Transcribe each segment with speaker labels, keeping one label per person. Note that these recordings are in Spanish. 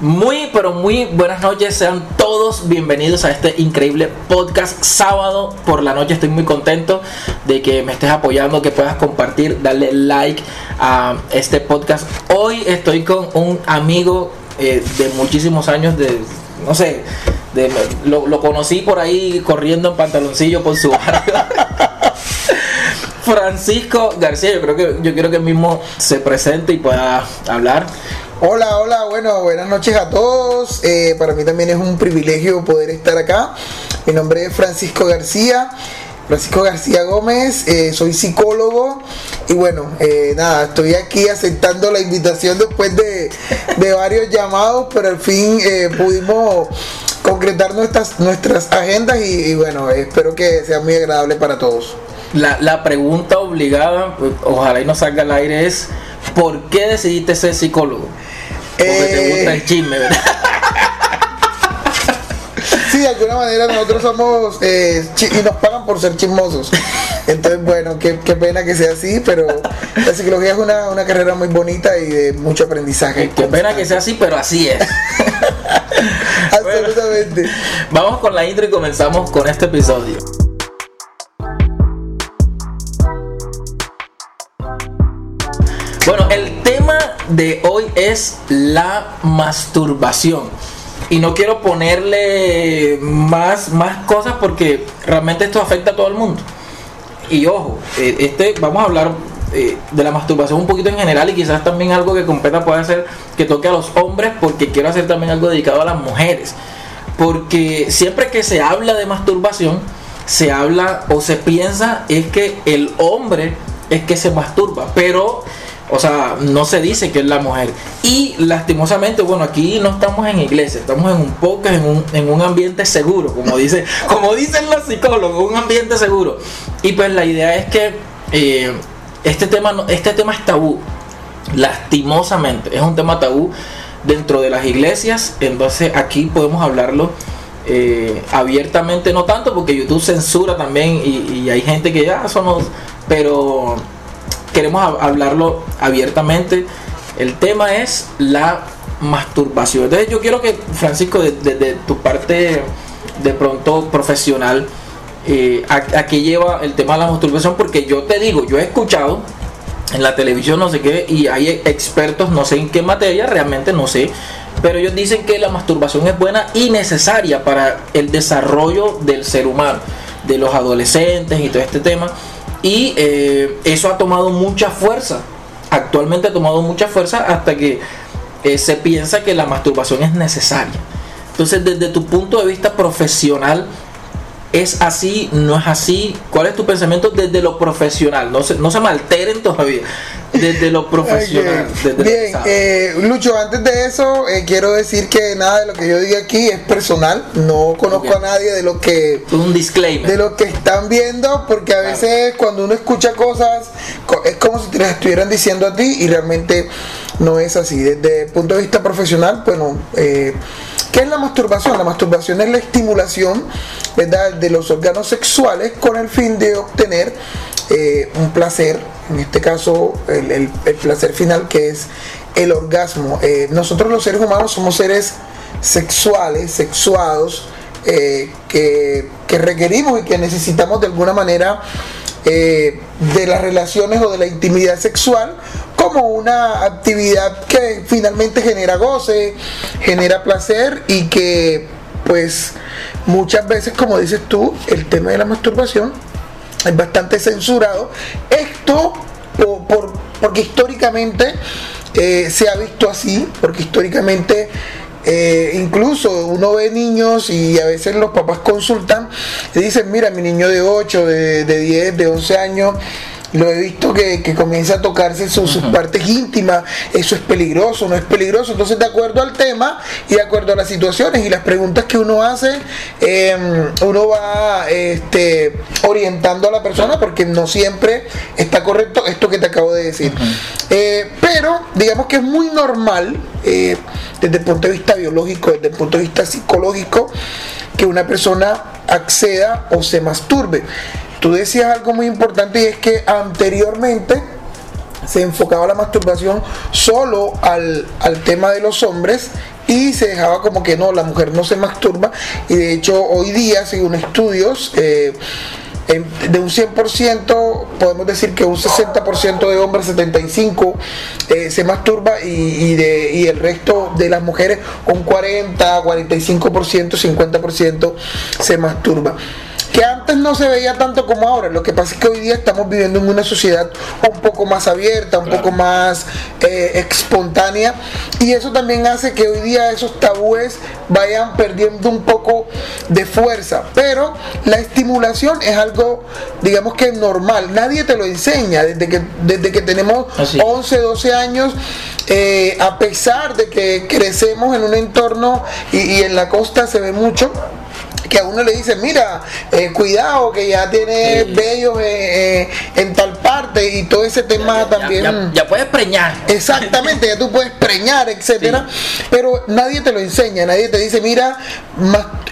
Speaker 1: Muy, pero muy buenas noches. Sean todos bienvenidos a este increíble podcast sábado por la noche. Estoy muy contento de que me estés apoyando, que puedas compartir, darle like a este podcast. Hoy estoy con un amigo eh, de muchísimos años, de, no sé, de, lo, conocí por ahí corriendo en pantaloncillo por su barrio. Francisco García, yo creo que yo quiero que él mismo se presente y pueda hablar.
Speaker 2: Hola, hola, bueno, buenas noches a todos. Eh, para mí también es un privilegio poder estar acá. Mi nombre es Francisco García. Francisco García Gómez, eh, soy psicólogo y bueno, eh, nada, estoy aquí aceptando la invitación después de, varios llamados, pero al fin pudimos concretar nuestras, nuestras agendas y, bueno, espero que sea muy agradable para todos.
Speaker 1: La, la pregunta obligada, pues, ojalá y no salga al aire, es ¿por qué decidiste ser psicólogo? Porque te
Speaker 2: Eh,
Speaker 1: gusta el chisme, ¿verdad?
Speaker 2: Sí, de alguna manera nosotros somos eh, y nos pagan por ser chismosos. Entonces, bueno, qué, qué pena que sea así, pero la psicología es una, una carrera muy bonita y de mucho aprendizaje.
Speaker 1: Qué pena que sea así, pero así es.
Speaker 2: Absolutamente.
Speaker 1: Vamos con la intro y comenzamos con este episodio. Bueno, el de hoy es la masturbación. Y no quiero ponerle más, más cosas porque realmente esto afecta a todo el mundo. Y ojo, eh, este, vamos a hablar eh, de la masturbación un poquito en general y quizás también algo que competa puede ser que toque a los hombres porque quiero hacer también algo dedicado a las mujeres. Porque siempre que se habla de masturbación, se habla o se piensa es que el hombre es que se masturba, pero, o sea, no se dice que es la mujer. Y lastimosamente, bueno, aquí no estamos en iglesia, estamos en un podcast, en un, en un ambiente seguro, como, dice, como dicen los psicólogos, un ambiente seguro. Y pues la idea es que eh, este, tema, este tema es tabú, lastimosamente, es un tema tabú dentro de las iglesias, entonces aquí podemos hablarlo eh, abiertamente, no tanto porque YouTube censura también y, y hay gente que ya somos, pero queremos hab- hablarlo abiertamente. El tema es la masturbación. Entonces yo quiero que Francisco, desde de, tu parte de pronto profesional, eh, lleva el tema de la masturbación, porque yo te digo, yo he escuchado en la televisión no sé qué y hay expertos no sé en qué materia realmente no sé pero ellos dicen que la masturbación es buena y necesaria para el desarrollo del ser humano de los adolescentes y todo este tema y eh, eso ha tomado mucha fuerza. Actualmente ha tomado mucha fuerza hasta que eh, se piensa que la masturbación es necesaria. Entonces desde tu punto de vista profesional ¿Es así? ¿No es así? ¿Cuál es tu pensamiento desde lo profesional? No se, no se me alteren todavía. Desde lo profesional. Desde
Speaker 2: Bien, eh, Lucho, antes de eso, eh, quiero decir que nada de lo que yo diga aquí es personal. No conozco a nadie de lo que
Speaker 1: un disclaimer.
Speaker 2: de lo que están viendo, porque a
Speaker 1: Claro.
Speaker 2: veces cuando uno escucha cosas co- es como si te las estuvieran diciendo a ti y realmente no es así. Desde el punto de vista profesional, bueno, eh, ¿qué es la masturbación? La masturbación es la estimulación ¿verdad? de los órganos sexuales con el fin de obtener eh, un placer, en este caso el, el- placer final que es el orgasmo. Eh, nosotros los seres humanos somos seres sexuales, sexuados, eh, que, que requerimos y que necesitamos de alguna manera de las relaciones o de la intimidad sexual como una actividad que finalmente genera goce, genera placer y que pues muchas veces como dices tú el tema de la masturbación es bastante censurado. Esto por, por- porque históricamente eh, se ha visto así porque históricamente eh, incluso uno ve niños y a veces los papás consultan y dicen, mira, mi niño de 8, de, de 10, de 11 años, lo he visto que, que comienza a tocarse sus, sus partes íntimas, eso es peligroso, no es peligroso. Entonces, de acuerdo al tema y de acuerdo a las situaciones y las preguntas que uno hace, eh, uno va este, orientando a la persona porque no siempre está correcto esto que te acabo de decir. Eh, pero, digamos que es muy normal, eh, desde el punto de vista biológico, desde el punto de vista psicológico, que una persona acceda o se masturbe. Tú decías algo muy importante y es que anteriormente se enfocaba la masturbación solo al, al tema de los hombres y se dejaba como que no, la mujer no se masturba. Y de hecho hoy día, según estudios, eh, de un 100% podemos decir que un 60% de hombres, 75% eh, se masturba y, y el resto de las mujeres un 40, 45%, 50% se masturba que antes no se veía tanto como ahora. Lo que pasa es que hoy día estamos viviendo en una sociedad un poco más abierta, un poco más eh, espontánea y eso también hace que hoy día esos tabúes vayan perdiendo un poco de fuerza. Pero la estimulación es algo, digamos que normal. Nadie te lo enseña desde que, desde que tenemos 11, 12 años. Eh, a pesar de que crecemos en un entorno y en la costa se ve mucho, que a uno le dice, mira, eh, cuidado que ya tiene bellos eh, eh, en tal parte y todo ese tema también.
Speaker 1: Ya, puedes preñar.
Speaker 2: Exactamente, ya tú puedes preñar, etcétera. Pero nadie te lo enseña, nadie te dice, mira,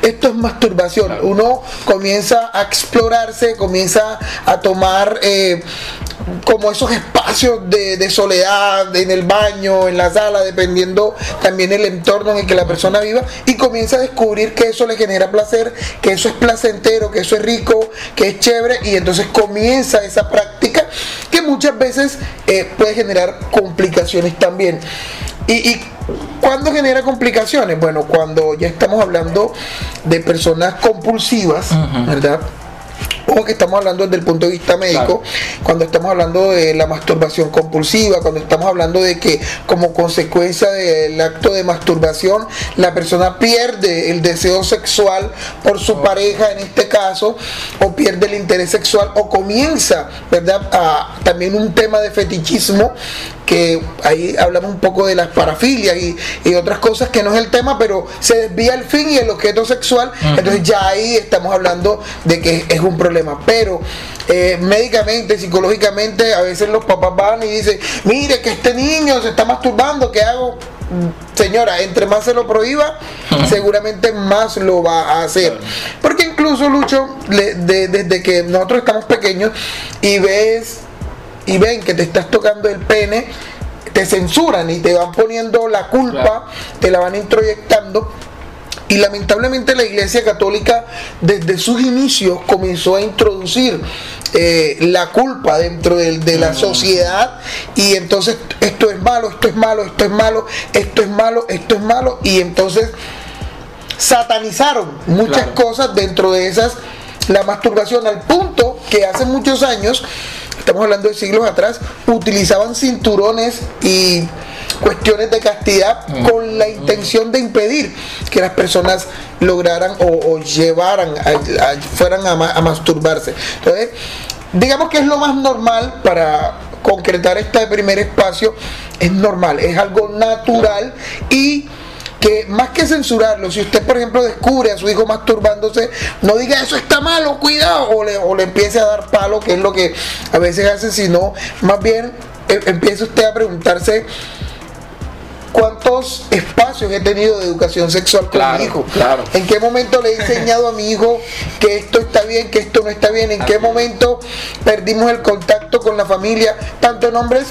Speaker 2: esto es masturbación. Uno comienza a explorarse, comienza a tomar como esos espacios de, soledad en el baño, en la sala, dependiendo también el entorno en el que la persona viva, y comienza a descubrir que eso le genera placer, que eso es placentero, que eso es rico, que es chévere, y entonces comienza esa práctica que muchas veces eh, puede generar complicaciones también. Y, y ¿Cuándo genera complicaciones? Bueno, cuando ya estamos hablando de personas compulsivas, ¿verdad? O que estamos hablando desde el punto de vista médico, cuando estamos hablando de la masturbación compulsiva, cuando estamos hablando de que como consecuencia del acto de masturbación la persona pierde el deseo sexual por su pareja en este caso, o pierde el interés sexual, o comienza, ¿verdad? A, también un tema de fetichismo que ahí hablamos un poco de las parafilias y, otras cosas que no es el tema, pero se desvía el fin y el objeto sexual, entonces ya ahí estamos hablando de que es un problema. Pero eh, médicamente, psicológicamente, a veces los papás van y dicen, mire que este niño se está masturbando, ¿qué hago? Señora, entre más se lo prohíba, seguramente más lo va a hacer. Porque incluso, Lucho, desde que nosotros estamos pequeños y ves y ven que te estás tocando el pene, te censuran y te van poniendo la culpa, te la van introyectando. Y lamentablemente la Iglesia Católica desde sus inicios comenzó a introducir eh, la culpa dentro de, la mm. sociedad y entonces esto es malo, esto es malo, esto es malo, esto es malo, esto es malo y entonces satanizaron muchas cosas dentro de esas la masturbación al punto que hace muchos años estamos hablando de siglos atrás, utilizaban cinturones y cuestiones de castidad mm. con la intención de impedir que las personas lograran o, llevaran, fueran a, a masturbarse. Entonces, digamos que es lo más normal para concretar este primer espacio, es normal, es algo natural y que más que censurarlo, si usted por ejemplo descubre a su hijo masturbándose, no diga eso está malo, cuidado, o le, o le empiece a dar palo, que es lo que a veces hace, sino más bien eh, empiece usted a preguntarse cuántos espacios he tenido de educación sexual con mi hijo.
Speaker 1: Claro.
Speaker 2: ¿En qué momento le he enseñado a mi hijo que esto está bien, que esto no está bien? ¿En qué momento perdimos el contacto con la familia, tanto en hombres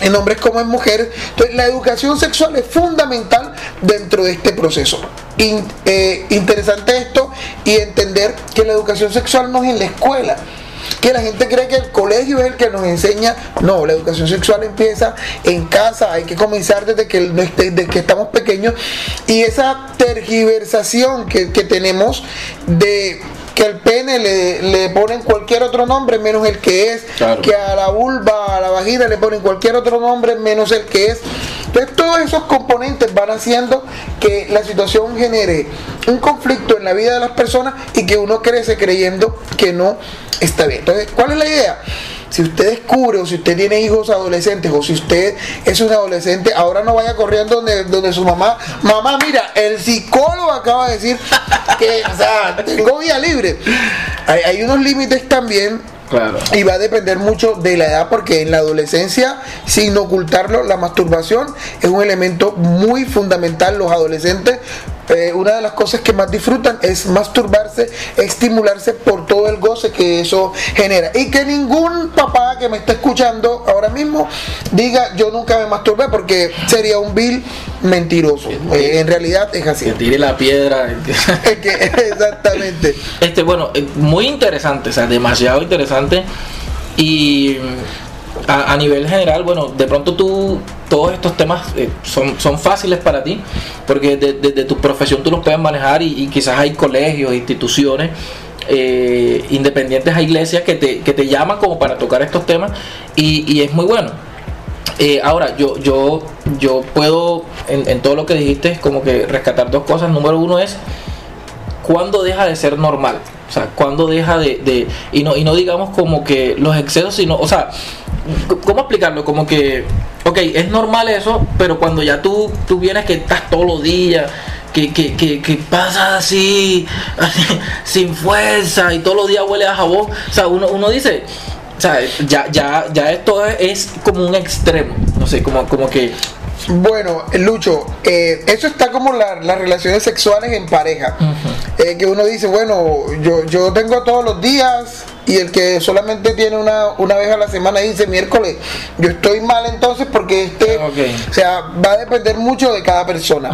Speaker 2: en hombres como en mujeres. Entonces, la educación sexual es fundamental dentro de este proceso. Eh, interesante esto y entender que la educación sexual no es en la escuela. Que la gente cree que el colegio es el que nos enseña. No, la educación sexual empieza en casa. Hay que comenzar desde que, estamos pequeños. Y esa tergiversación que tenemos de que al pene le, le, ponen cualquier otro nombre menos el que es, que a la vulva, a la vagina le ponen cualquier otro nombre menos el que es. Entonces todos esos componentes van haciendo que la situación genere un conflicto en la vida de las personas y que uno crece creyendo que no está bien. Entonces, ¿cuál es la idea? Si usted descubre o si usted tiene hijos adolescentes o si usted es un adolescente, ahora no vaya corriendo donde, donde su mamá, mamá, mira, el psicólogo acaba de decir que, o sea, tengo vía libre. Hay, hay unos límites también Claro. Y va a depender mucho de la edad porque en la adolescencia, sin ocultarlo, la masturbación es un elemento muy fundamental. Los adolescentes eh, una de las cosas que más disfrutan es masturbarse, estimularse por todo el goce que eso genera. Y que ningún papá que me está escuchando ahora mismo diga yo nunca me masturbé porque sería un vil mentiroso. Eh, en realidad es así.
Speaker 1: Que tire la piedra.
Speaker 2: exactamente.
Speaker 1: Este, bueno, eh, muy interesante, o sea, demasiado interesante. Y a, nivel general, bueno, de pronto tú, todos estos temas eh, son, son fáciles para ti, porque desde tu profesión tú los puedes manejar y, quizás hay colegios, instituciones. Eh, independientes a iglesias que te, que te llaman como para tocar estos temas y, es muy bueno. Eh, ahora, yo, yo, yo puedo, en, en, todo lo que dijiste, como que rescatar dos cosas. Número uno es, ¿cuándo deja de ser normal? O sea, cuando deja de, y no y no digamos como que los excesos, sino, o sea, ¿cómo explicarlo? Como que, ok, es normal eso, pero cuando ya tú, tú vienes que estás todos los días, que, que, que, que pasas así, sin fuerza y todos los días huele a jabón, o sea, uno, uno dice, o sea, ya, ya, ya esto es, como un extremo, no sé, como, como que
Speaker 2: bueno, Lucho, eh, eso está como las relaciones sexuales en pareja. Eh, que uno dice, bueno, yo, yo tengo todos los días y el que solamente tiene una, una vez a la semana dice miércoles, yo estoy mal entonces porque este, o sea, va a depender mucho de cada persona.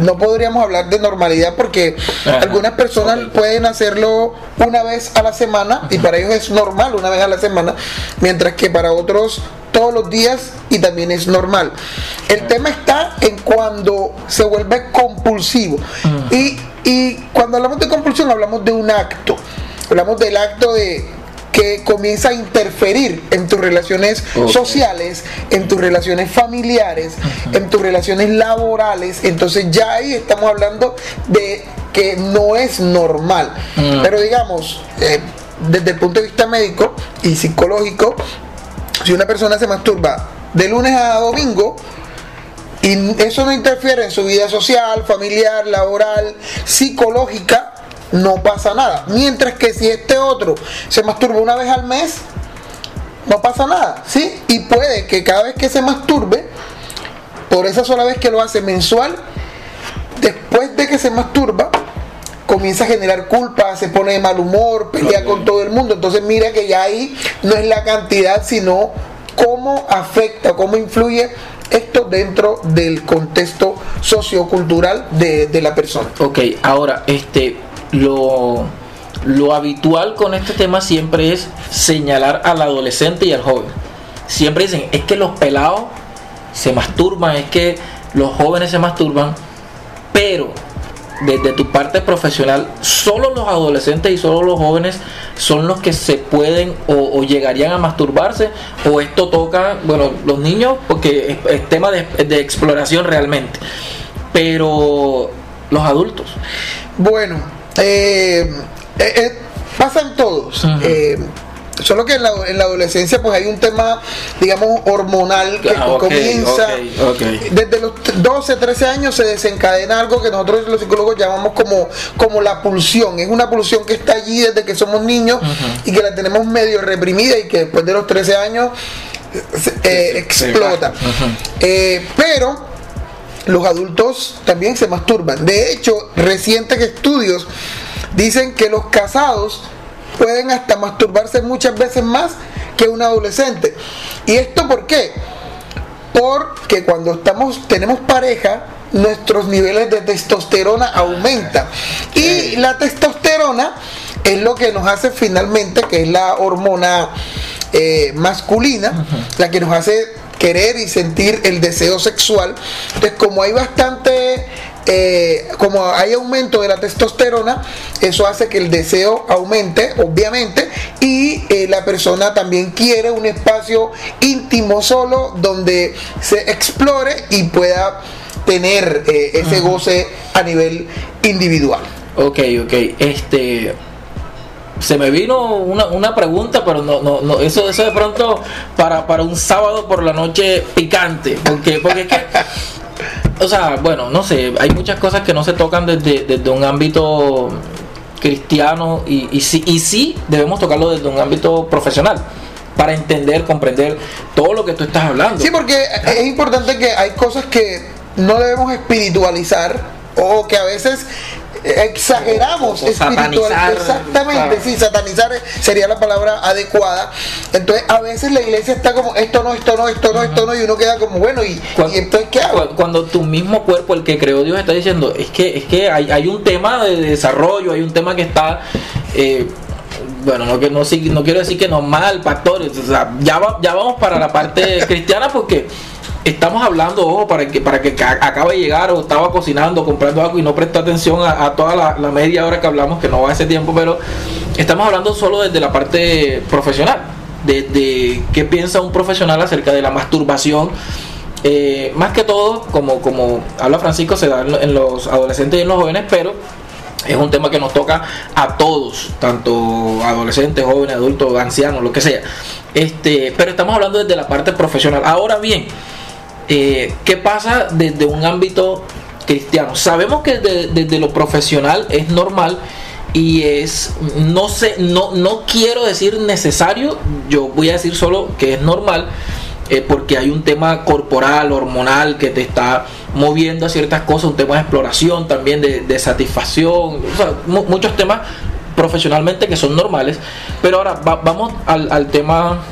Speaker 2: No podríamos hablar de normalidad porque algunas personas pueden hacerlo una vez a la semana y para ellos es normal una vez a la semana, mientras que para otros todos los días y también es normal. El tema está en cuando se vuelve compulsivo. y, y cuando hablamos de compulsión hablamos de un acto. Hablamos del acto de que comienza a interferir en tus relaciones sociales, en tus relaciones familiares, en tus relaciones laborales. Entonces ya ahí estamos hablando de que no es normal. Mm. Pero digamos, eh, desde el punto de vista médico y psicológico, si una persona se masturba de lunes a domingo, y eso no interfiere en su vida social, familiar, laboral, psicológica, no pasa nada. Mientras que si este otro se masturba una vez al mes, no pasa nada, ¿sí? Y puede que cada vez que se masturbe, por esa sola vez que lo hace mensual, después de que se masturba, comienza a generar culpa, se pone de mal humor, pelea con todo el mundo. Entonces mira que ya ahí no es la cantidad, sino cómo afecta, cómo influye esto dentro del contexto sociocultural de, de la persona.
Speaker 1: Ok, ahora, este, lo, lo habitual con este tema siempre es señalar al adolescente y al joven. Siempre dicen, es que los pelados se masturban, es que los jóvenes se masturban, pero desde tu parte profesional, solo los adolescentes y solo los jóvenes son los que se pueden o, llegarían a masturbarse, o esto toca, bueno, los niños, porque es, tema de, exploración realmente, pero los adultos.
Speaker 2: Bueno, eh, eh, eh, pasan todos. Solo que en la, en la, adolescencia pues hay un tema, digamos, hormonal que ah, comienza desde los 12, 13 años se desencadena algo que nosotros los psicólogos llamamos como, como la pulsión. Es una pulsión que está allí desde que somos niños y que la tenemos medio reprimida y que después de los 13 años eh, explota. Eh, pero los adultos también se masturban. De hecho, recientes estudios dicen que los casados pueden hasta masturbarse muchas veces más que un adolescente. ¿Y esto por qué? Porque cuando estamos, tenemos pareja, nuestros niveles de testosterona aumentan. Y la testosterona es lo que nos hace finalmente, que es la hormona eh, masculina, la que nos hace querer y sentir el deseo sexual. Entonces, como hay bastante eh, como hay aumento de la testosterona, eso hace que el deseo aumente, obviamente, y eh, la persona también quiere un espacio íntimo solo donde se explore y pueda tener eh, ese goce a nivel individual.
Speaker 1: Ok, ok, este se me vino una, una pregunta, pero no, no, no, eso, eso de pronto para, para un sábado por la noche picante, porque, porque es que o sea, bueno, no sé, hay muchas cosas que no se tocan desde, desde un ámbito cristiano y, y, sí, y sí debemos tocarlo desde un ámbito profesional para entender, comprender todo lo que tú estás hablando.
Speaker 2: Sí, porque es importante que hay cosas que no debemos espiritualizar o que a veces exageramos
Speaker 1: O- o
Speaker 2: espiritual
Speaker 1: satanizar,
Speaker 2: exactamente
Speaker 1: claro.
Speaker 2: sí satanizar sería la palabra adecuada entonces a veces la iglesia está como esto no esto no esto no esto no y uno queda como bueno y,
Speaker 1: Cuando,
Speaker 2: y entonces qué hago
Speaker 1: cu- cuando tu mismo cuerpo, el que creó Dios, está diciendo, es que, es que hay, hay un tema de desarrollo, hay un tema que está, eh, bueno, no, que no, no quiero decir que normal, pastor, o sea, ya, va- ya vamos para la parte cristiana porque estamos hablando, ojo, para que para que ca- acabe de llegar o estaba cocinando, comprando algo y no prestó atención a, a toda la, media hora que hablamos, que no va ese tiempo, pero estamos hablando solo desde la parte profesional, desde qué piensa un profesional acerca de la masturbación. Eh, más que todo, como, como habla Francisco, se da en los adolescentes y en los jóvenes, pero es un tema que nos toca a todos, tanto adolescentes, jóvenes, adultos, ancianos, lo que sea. Este, pero estamos hablando desde la parte profesional. Ahora bien, eh, ¿qué pasa desde un ámbito cristiano? Sabemos que de- desde lo profesional es normal y es, no sé, no, no quiero decir necesario, yo voy a decir solo que es normal. eh, porque hay un tema corporal, hormonal que te está moviendo a ciertas cosas, un tema de exploración también, de, satisfacción, muchos temas profesionalmente que son normales. Pero ahora va- vamos al tema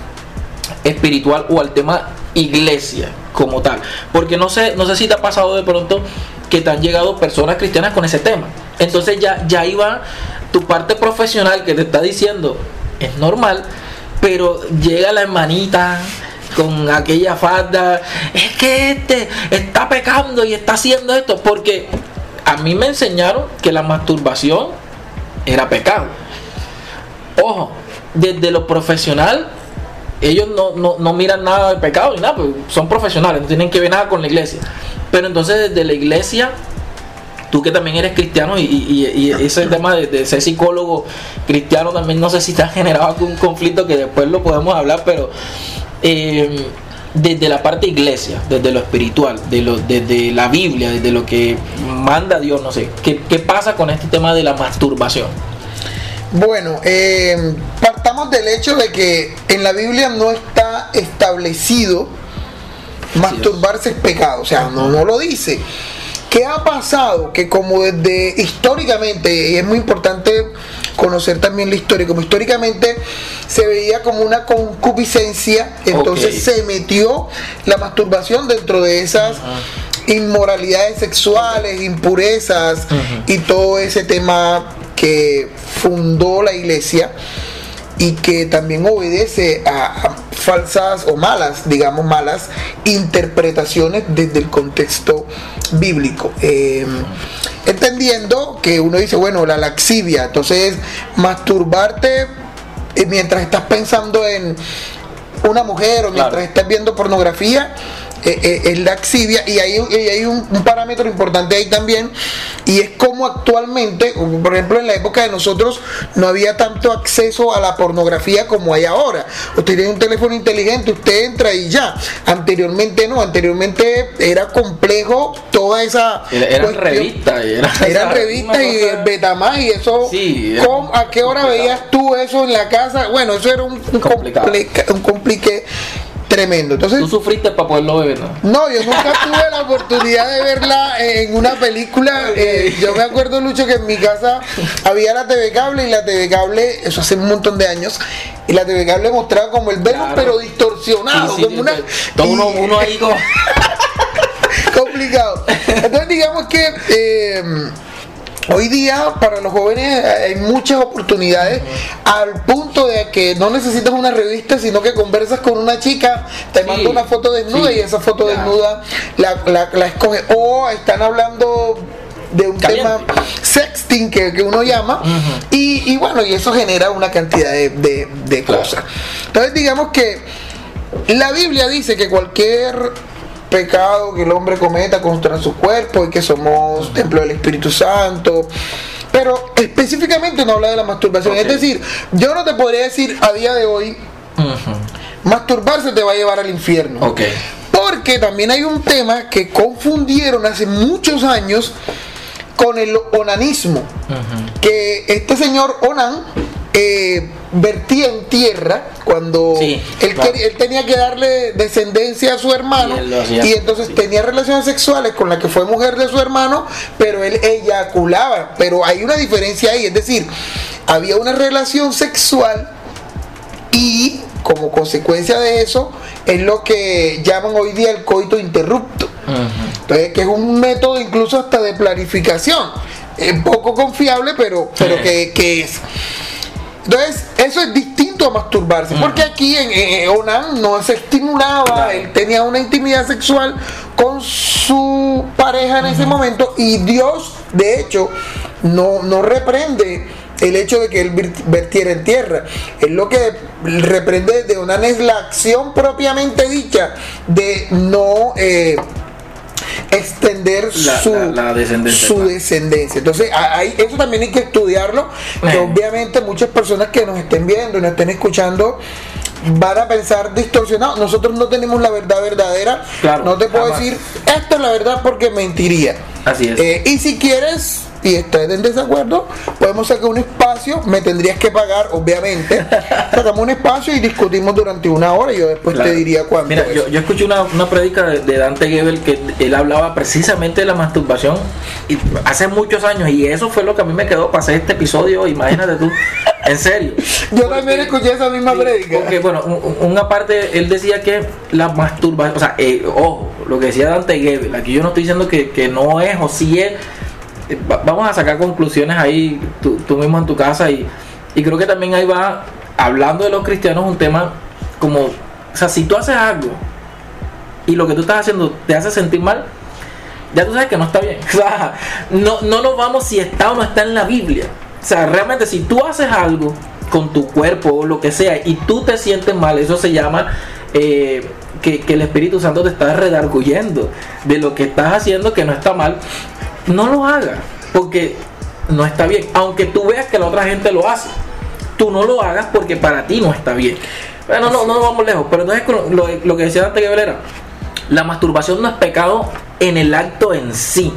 Speaker 1: espiritual o al tema iglesia como tal. Porque no sé, no sé si te ha pasado de pronto que te han llegado personas cristianas con ese tema. Entonces ya, ya iba tu parte profesional que te está diciendo, es normal, pero llega la hermanita con aquella falda, es que este está pecando y está haciendo esto, porque a mí me enseñaron que la masturbación era pecado. Ojo, desde lo profesional, ellos no, no, no miran nada de pecado ni nada, pues son profesionales, no tienen que ver nada con la iglesia. Pero entonces desde la iglesia, tú que también eres cristiano y, y- y ese tema de, ser psicólogo cristiano también no sé si te ha generado algún conflicto que después lo podemos hablar, pero eh, desde la parte iglesia, desde lo espiritual, de lo, desde la Biblia, desde lo que manda Dios, no sé, ¿qué, qué pasa con este tema de la masturbación?
Speaker 2: Bueno, eh, partamos del hecho de que en la Biblia no está establecido masturbarse es pecado, o sea, no, no lo dice. ¿Qué ha pasado? Que como desde históricamente, y es muy importante conocer también la historia, como históricamente se veía como una concupiscencia, entonces se metió la masturbación dentro de esas inmoralidades sexuales, impurezas y todo ese tema que fundó la iglesia y que también obedece a, a falsas o malas, digamos malas, interpretaciones desde el contexto bíblico. Eh, entendiendo que uno dice, bueno, la laxivia, entonces masturbarte eh, mientras estás pensando en una mujer o mientras
Speaker 1: Claro.
Speaker 2: estás viendo pornografía, eh, eh, es laxivia y hay, y hay un, un parámetro importante ahí también y es como actualmente, por ejemplo en la época de nosotros no había tanto acceso a la pornografía como hay ahora. Usted tiene un teléfono inteligente, usted entra y ya. Anteriormente no, anteriormente era complejo toda esa
Speaker 1: Era- Eran revistas. y Era,
Speaker 2: Eran revistas y
Speaker 1: cosa-
Speaker 2: Betamax y eso.
Speaker 1: Sí, era
Speaker 2: ¿cómo- ¿A qué hora
Speaker 1: complicado.
Speaker 2: veías tú eso en la casa? Bueno, eso era un, un, un complique tremendo. Entonces,
Speaker 1: Tú sufriste para poderlo ver, ¿no?
Speaker 2: no, yo nunca tuve la oportunidad de verla en una película. Eh, yo me acuerdo, Lucho, que en mi casa había la TV cable y la TV cable, eso hace un montón de años, y la TV cable mostraba como el
Speaker 1: Claro.
Speaker 2: pero distorsionado,
Speaker 1: Sí, sí,
Speaker 2: como una.
Speaker 1: todo uno, uno ahí como...
Speaker 2: complicado. Entonces digamos que eh, hoy día para los jóvenes hay muchas oportunidades al punto de que no necesitas una revista, sino que conversas con una chica, te
Speaker 1: Sí,
Speaker 2: manda una foto desnuda
Speaker 1: sí,
Speaker 2: y esa foto desnuda la, la, la escoge. O están hablando de un
Speaker 1: Caliente.
Speaker 2: tema sexting que, que uno llama y, y bueno y eso genera una cantidad de, de- de
Speaker 1: Claro.
Speaker 2: cosas entonces digamos que la Biblia dice que cualquier pecado que el hombre cometa contra su cuerpo y que somos templo del Espíritu Santo. Pero específicamente no habla de la masturbación. Es decir, yo no te podría decir a día de hoy,
Speaker 1: Ujú.
Speaker 2: masturbarse te va a llevar al infierno. Porque también hay un tema que confundieron hace muchos años con el onanismo que este señor Onan eh, vertía en tierra cuando
Speaker 1: Sí,
Speaker 2: él,
Speaker 1: claro.
Speaker 2: quería- él tenía que darle descendencia a su hermano
Speaker 1: Y
Speaker 2: entonces tenía relaciones sexuales con la que fue mujer de su hermano, pero él eyaculaba. Pero hay una diferencia ahí, es decir, había una relación sexual y como consecuencia de eso es lo que llaman hoy día el coito interrupto. Entonces, que es un método incluso hasta de planificación. Es poco confiable, pero, pero que, que es. Entonces, eso es distinto a masturbarse, porque aquí en, en Onan no se estimulaba,
Speaker 1: Claro.
Speaker 2: él tenía una intimidad sexual con su pareja en ese momento y Dios, de hecho, no, no reprende el hecho de que él vertiera en tierra. Él lo que reprende de Onan es la acción propiamente dicha de no... eh, extender
Speaker 1: La-
Speaker 2: su,
Speaker 1: la- la descendencia,
Speaker 2: su
Speaker 1: claro.
Speaker 2: descendencia. Entonces, hay- eso también hay que estudiarlo, que obviamente muchas personas que nos estén viendo y nos estén escuchando van a pensar distorsionado. Nosotros no tenemos la verdad verdadera.
Speaker 1: Claro,
Speaker 2: no te puedo
Speaker 1: jamás.
Speaker 2: decir, esta es la verdad porque mentiría.
Speaker 1: Así es.
Speaker 2: Eh, y si quieres y estás en desacuerdo, podemos sacar un espacio, me tendrías que pagar, obviamente. Sacamos un espacio y discutimos durante una hora y yo después
Speaker 1: Claro.
Speaker 2: te diría cuánto.
Speaker 1: Mira,
Speaker 2: es.
Speaker 1: yo, yo escuché una, una prédica de, de Dante Gebel que él hablaba precisamente de la masturbación y hace muchos años y eso fue lo que a mí me quedó para hacer este episodio, imagínate tú, en serio.
Speaker 2: Yo también escuché esa misma
Speaker 1: Sí,
Speaker 2: prédica.
Speaker 1: Porque, bueno, un- un- una parte, él decía que la masturbación, o sea, eh, ojo, lo que decía Dante Gebel, aquí yo no estoy diciendo que, que no es o sí es, vamos a sacar conclusiones ahí tú, tú mismo en tu casa y, y creo que también ahí va, hablando de los cristianos, un tema como, o sea, si tú haces algo y lo que tú estás haciendo te hace sentir mal, ya tú sabes que no está bien. No, no nos vamos si está o no está en la Biblia. O sea, realmente si tú haces algo con tu cuerpo o lo que sea y tú te sientes mal, eso se llama eh, que, que el Espíritu Santo te está redarguyendo de lo que estás haciendo que no está mal. No lo hagas porque no está bien. Aunque tú veas que la otra gente lo hace, tú no lo hagas porque para ti no está bien. Bueno, no, no vamos lejos. Pero entonces lo, lo que decía antes que era, la masturbación no es pecado en el acto en sí.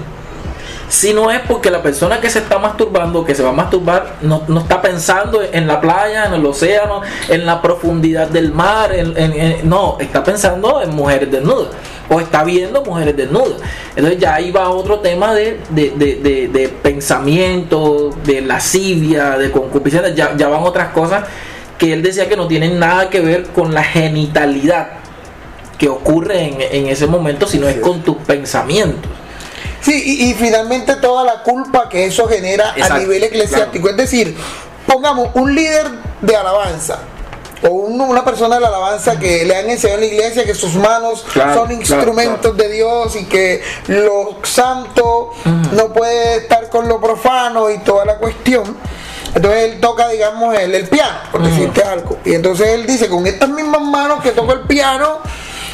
Speaker 1: Si no es porque la persona que se está masturbando, que se va a masturbar, no, no está pensando en la playa, en el océano, en la profundidad del mar, en- en- en- no, está pensando en mujeres desnudas o está viendo mujeres desnudas. Entonces ya ahí va otro tema de, de, de, de- de pensamiento, de lascivia, de concupiscencia, ya, ya van otras cosas que él decía que no tienen nada que ver con la genitalidad que ocurre en, en ese momento, sino es con tus pensamientos.
Speaker 2: Sí, y, y finalmente toda la culpa que eso genera a nivel eclesiástico. Es decir, pongamos un líder de alabanza o un- una persona de la alabanza que le han enseñado en la iglesia que sus manos
Speaker 1: Claro,
Speaker 2: son
Speaker 1: claro,
Speaker 2: instrumentos de Dios y que lo santo no puede estar con lo profano y toda la cuestión. Entonces él toca, digamos, el, el piano, por decirte algo. Y entonces él dice, con estas mismas manos que toco el piano,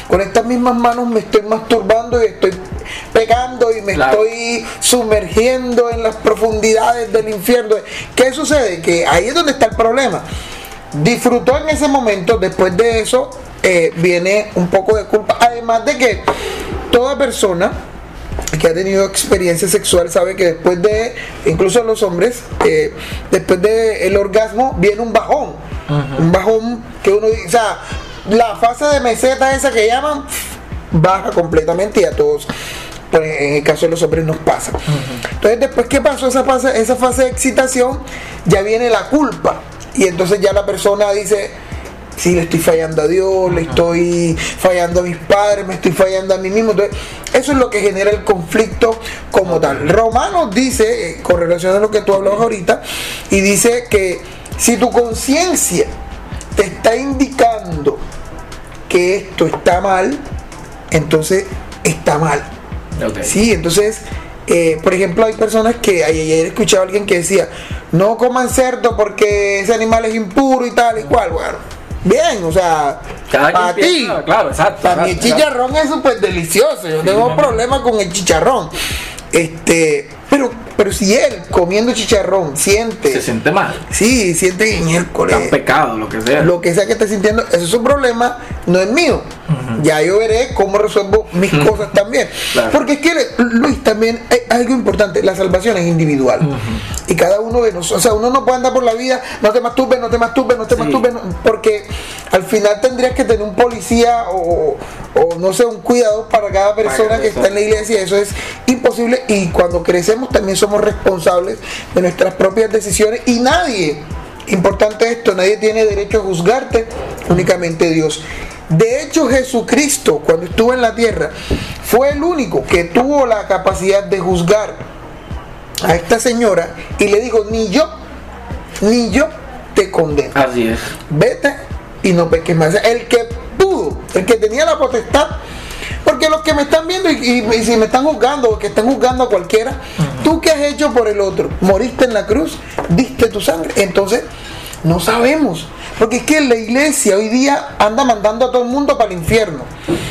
Speaker 2: con estas mismas manos me estoy masturbando y estoy pecando y me
Speaker 1: Claro.
Speaker 2: estoy sumergiendo en las profundidades del infierno. ¿Qué sucede? Que ahí es donde está el problema. Disfrutó en ese momento, después de eso eh, viene un poco de culpa. Además de que toda persona que ha tenido experiencia sexual sabe que después de, incluso los hombres, eh, después de el orgasmo viene un bajón. Un bajón que uno dice, o sea, la fase de meseta esa que llaman, baja completamente y a todos, pues, en el caso de los hombres nos pasa. Entonces después que pasó esa fase, esa fase de excitación, ya viene la culpa. Y entonces ya la persona dice, sí, le estoy fallando a Dios, le estoy fallando a mis padres, me estoy fallando a mí mismo. Entonces, eso es lo que genera el conflicto como tal. Romanos dice, eh, con relación a lo que tú hablabas ahorita, y dice que si tu conciencia te está indicando que esto está mal, entonces está mal. Sí, entonces, eh, por ejemplo, hay personas que ay- ayer escuchaba a alguien que decía, no coman cerdo porque ese animal es impuro y tal y cual. Bueno, bien, o sea,
Speaker 1: Cada
Speaker 2: para ti,
Speaker 1: claro, exacto.
Speaker 2: para mí el
Speaker 1: exacto,
Speaker 2: chicharrón es súper delicioso. Yo no tengo
Speaker 1: no.
Speaker 2: problema con el chicharrón. Este, pero, pero si él comiendo chicharrón siente,
Speaker 1: Se siente mal.
Speaker 2: sí, siente en el
Speaker 1: Está pecado, lo que sea.
Speaker 2: lo que sea que esté sintiendo, eso es un problema no es mío. Ya yo veré cómo resuelvo mis cosas también. Porque es que, Luis, también hay algo importante, la salvación es individual. Y cada uno de nosotros, o sea, uno no puede andar por la vida, no te masturbes, no te masturbes, no te masturbes, porque al final tendrías que tener un policía o, no sé, un cuidado para cada persona que está en la iglesia. Eso es imposible. Y cuando crecemos también somos responsables de nuestras propias decisiones y nadie Importante esto, nadie tiene derecho a juzgarte, únicamente Dios. De hecho, Jesucristo, cuando estuvo en la tierra, fue el único que tuvo la capacidad de juzgar a esta señora y le dijo, ni yo, ni yo te condeno.
Speaker 1: Así es.
Speaker 2: Vete y no peques más. El que pudo, el que tenía la potestad, porque los que me están viendo y, si me están juzgando o que están juzgando a cualquiera, tú qué has hecho por el otro, moriste en la cruz, diste tu sangre. Entonces, no sabemos. Porque es que la iglesia hoy día anda mandando a todo el mundo para el infierno.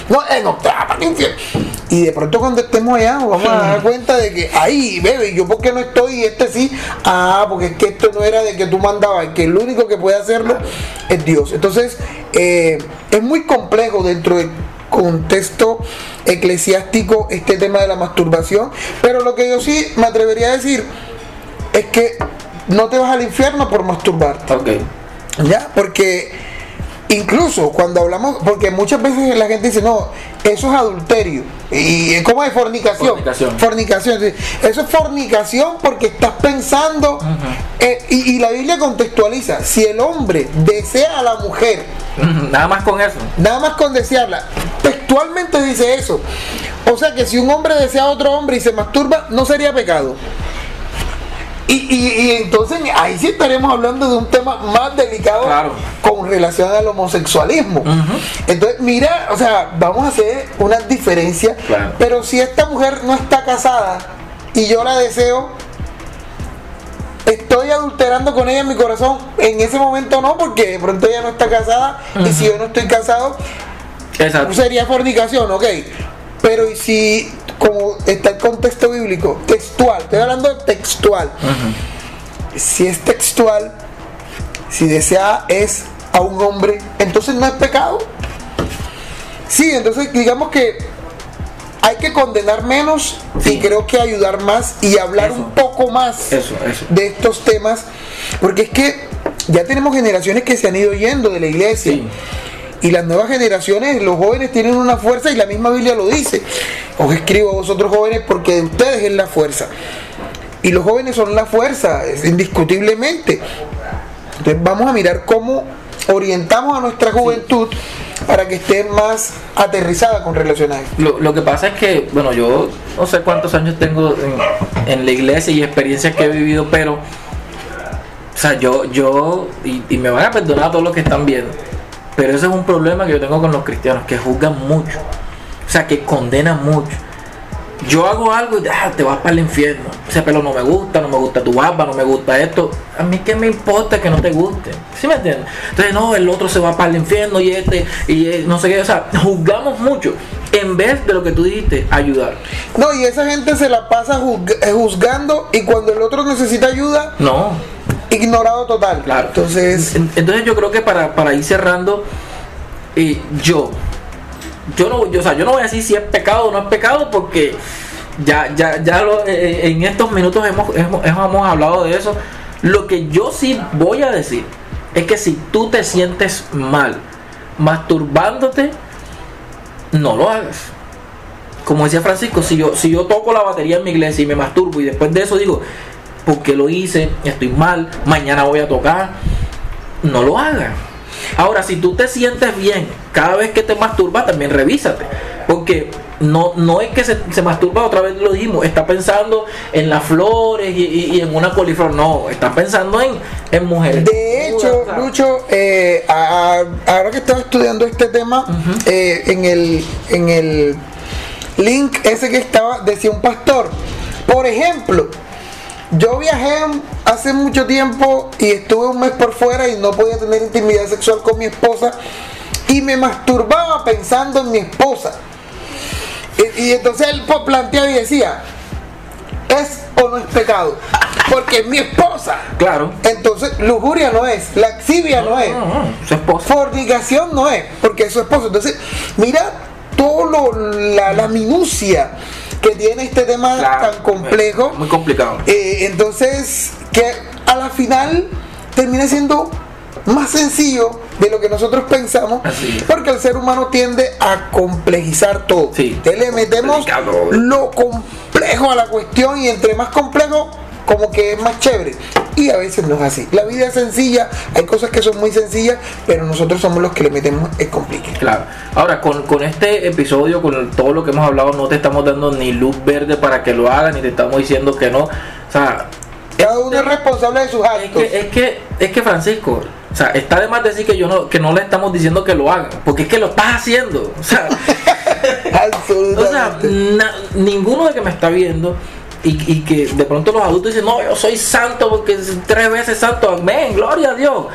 Speaker 2: No, eh, no, para el infierno. Y de pronto cuando estemos allá vamos a dar cuenta de que ahí, bebe, yo porque no estoy y este sí, ah, porque es que esto no era de que tú mandabas, que el único que puede hacerlo es Dios. Entonces, eh, es muy complejo dentro del contexto eclesiástico este tema de la masturbación, pero lo que yo sí me atrevería a decir es que no te vas al infierno por masturbarte.
Speaker 1: Ok.
Speaker 2: ¿Ya? Porque incluso cuando hablamos, porque muchas veces la gente dice, no, eso es adulterio. ¿Y cómo es fornicación?
Speaker 1: Fornicación.
Speaker 2: Fornicación. Eso es fornicación porque estás pensando, eh, y, la Biblia contextualiza, si el hombre desea a la mujer,
Speaker 1: nada más con eso.
Speaker 2: Nada más con desearla. Textualmente dice eso. O sea que si un hombre desea a otro hombre y se masturba, no sería pecado. Y, entonces ahí sí estaremos hablando de un tema más delicado con relación al homosexualismo. Entonces, mira, o sea, vamos a hacer una diferencia, pero si esta mujer no está casada y yo la deseo, estoy adulterando con ella en mi corazón. En ese momento no, porque de pronto ella no está casada y si yo no estoy casado, sería fornicación, ok. Pero y si como está el contexto bíblico, textual, estoy hablando de textual. Si es textual, si desea es a un hombre, entonces no es pecado. Sí, entonces digamos que hay que condenar menos y creo que ayudar más y hablar un poco más de estos temas, porque es que ya tenemos generaciones que se han ido yendo de la iglesia. Y las nuevas generaciones, los jóvenes tienen una fuerza y la misma Biblia lo dice. Os escribo a vosotros jóvenes porque de ustedes es la fuerza. Y los jóvenes son la fuerza, indiscutiblemente. Entonces vamos a mirar cómo orientamos a nuestra juventud para que esté más aterrizada con relación a
Speaker 1: Lo, lo, que pasa es que, bueno, yo no sé cuántos años tengo en, la iglesia y experiencias que he vivido, pero, o sea, yo, yo, y, y me van a perdonar a todos los que están viendo, pero ese es un problema que yo tengo con los cristianos, que juzgan mucho. O sea, que condenan mucho. Yo hago algo y ah, te vas para el infierno. Ese pelo no me gusta, no me gusta tu barba, no me gusta esto. A mí qué me importa que no te guste. ¿Sí me entiendes? Entonces, no, el otro se va para el infierno y este, y no sé qué. O sea, juzgamos mucho en vez de lo que tú dijiste, ayudar.
Speaker 2: No, y esa gente se la pasa eh, juzgando y cuando el otro necesita ayuda,
Speaker 1: no
Speaker 2: ignorado total.
Speaker 1: Claro. Entonces, entonces yo creo que para, ir cerrando, eh, yo, yo no, yo, o sea, yo no voy a decir si es pecado o no es pecado porque ya, ya, ya lo, eh, eh, en estos minutos hemos, hemos, hemos hablado de eso. Lo que yo sí voy a decir es que si tú te sientes mal masturbándote, no lo hagas. Como decía Francisco, si yo, si yo toco la batería en mi iglesia y me masturbo y después de eso digo, porque lo hice, estoy mal, mañana voy a tocar. No lo hagas. Ahora, si tú te sientes bien cada vez que te masturbas, también revísate. Porque no, no es que se, masturba, otra vez lo dijimos, está pensando en las flores y, en una coliflor. No, está pensando en, en mujeres.
Speaker 2: De hecho, Lucho, eh, ahora que estaba estudiando este tema, eh, en, el, en el link ese que estaba, decía un pastor, por ejemplo, yo viajé hace mucho tiempo y estuve un mes por fuera y no podía tener intimidad sexual con mi esposa y me masturbaba pensando en mi esposa. Y, entonces él planteaba y decía, ¿es o no es pecado? porque es mi esposa.
Speaker 1: Claro.
Speaker 2: Entonces, lujuria no es, laxivia no, es,
Speaker 1: No, no, su esposa.
Speaker 2: fornicación no es, porque es su esposo. Entonces, mira todo lo, la, la minucia que tiene este tema
Speaker 1: Claro,
Speaker 2: tan complejo.
Speaker 1: Muy complicado.
Speaker 2: Eh, entonces, que a la final termina siendo más sencillo de lo que nosotros pensamos, porque el ser humano tiende a complejizar todo.
Speaker 1: Sí.
Speaker 2: Entonces le metemos
Speaker 1: Complicado.
Speaker 2: lo complejo a la cuestión y entre más complejo, como que es más chévere. Y a veces no es así. La vida es sencilla, hay cosas que son muy sencillas, pero nosotros somos los que le metemos el complique.
Speaker 1: Claro. Ahora, con, con este episodio, con todo lo que hemos hablado, no te estamos dando ni luz verde para que lo hagas, ni te estamos diciendo que no. O sea,
Speaker 2: Cada uno es responsable de sus
Speaker 1: es
Speaker 2: actos.
Speaker 1: que, es que, es que Francisco, o sea, está de más decir que yo no, que no le estamos diciendo que lo hagan, porque es que lo estás haciendo. O sea, o sea
Speaker 2: Absolutamente.
Speaker 1: na- ninguno de que me está viendo y, y que de pronto los adultos dicen, no, yo soy santo porque es tres veces santo, amén, gloria a Dios.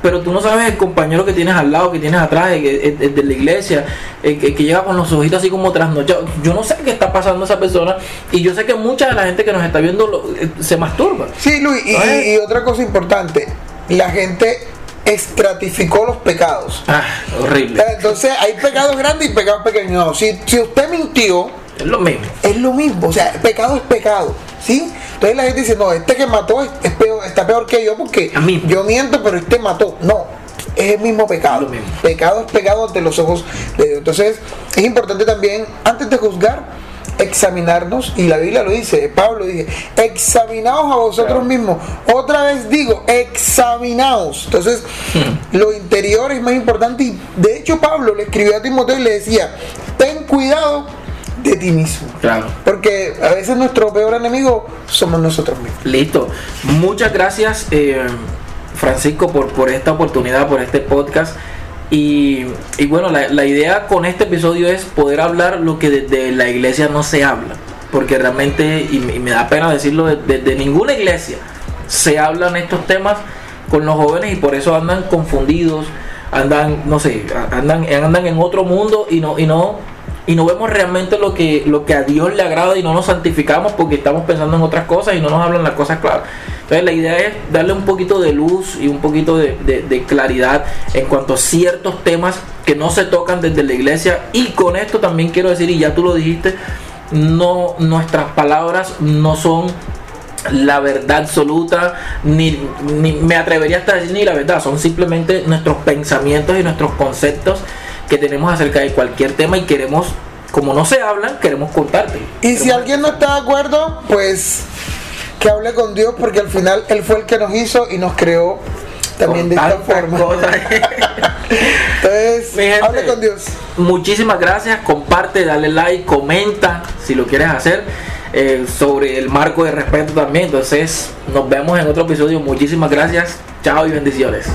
Speaker 1: Pero tú no sabes el compañero que tienes al lado, que tienes atrás, el, el- el de la iglesia, el, que- llega con los ojitos así como trasnochado. Yo no sé qué está pasando a esa persona y yo sé que mucha de la gente que nos está viendo lo- eh, se masturba.
Speaker 2: Sí, Luis, y otra cosa importante, la gente estratificó los pecados.
Speaker 1: Ah, horrible.
Speaker 2: Entonces hay pecados grandes y pecados pequeños. No, si, si usted mintió,
Speaker 1: Es lo mismo.
Speaker 2: es lo mismo. O sea, pecado es pecado. ¿Sí? Entonces la gente dice, no, este que mató es, es peor, está peor que yo porque yo miento, pero este mató. No, es el mismo pecado.
Speaker 1: Mismo.
Speaker 2: Pecado es pecado ante los ojos de Dios. Entonces es importante también, antes de juzgar, examinarnos. Y la Biblia lo dice, Pablo dice, examinaos a vosotros
Speaker 1: Claro.
Speaker 2: mismos. Otra vez digo, examinaos. Entonces,
Speaker 1: Hmm.
Speaker 2: lo interior es más importante. Y de hecho Pablo le escribió a Timoteo y le decía, ten cuidado de ti mismo.
Speaker 1: Claro.
Speaker 2: Porque a veces nuestro peor enemigo somos nosotros mismos.
Speaker 1: Listo. Muchas gracias, eh, Francisco, por, por esta oportunidad, por este podcast. Y, y bueno, la, la idea con este episodio es poder hablar lo que desde la iglesia no se habla. Porque realmente, y, me- y me da pena decirlo, desde de, ninguna iglesia se hablan estos temas con los jóvenes y por eso andan confundidos, andan, no sé, andan, andan en otro mundo y no, y no, y no vemos realmente lo que, lo que a Dios le agrada y no nos santificamos porque estamos pensando en otras cosas y no nos hablan las cosas claras. Entonces la idea es darle un poquito de luz y un poquito de, de- claridad en cuanto a ciertos temas que no se tocan desde la iglesia y con esto también quiero decir, y ya tú lo dijiste, no nuestras palabras no son la verdad absoluta, ni, ni me atrevería hasta decir ni la verdad, son simplemente nuestros pensamientos y nuestros conceptos que tenemos acerca de cualquier tema y queremos, como no se hablan, queremos contarte.
Speaker 2: Y si alguien no está de acuerdo, pues que hable con Dios porque al final Él fue el que nos hizo y nos creó también de esta forma. Entonces,
Speaker 1: gente.
Speaker 2: hable con Dios.
Speaker 1: Muchísimas gracias, comparte, dale like, comenta si lo quieres hacer eh, sobre el marco de respeto también. Entonces, nos vemos en otro episodio. Muchísimas gracias, chao y bendiciones.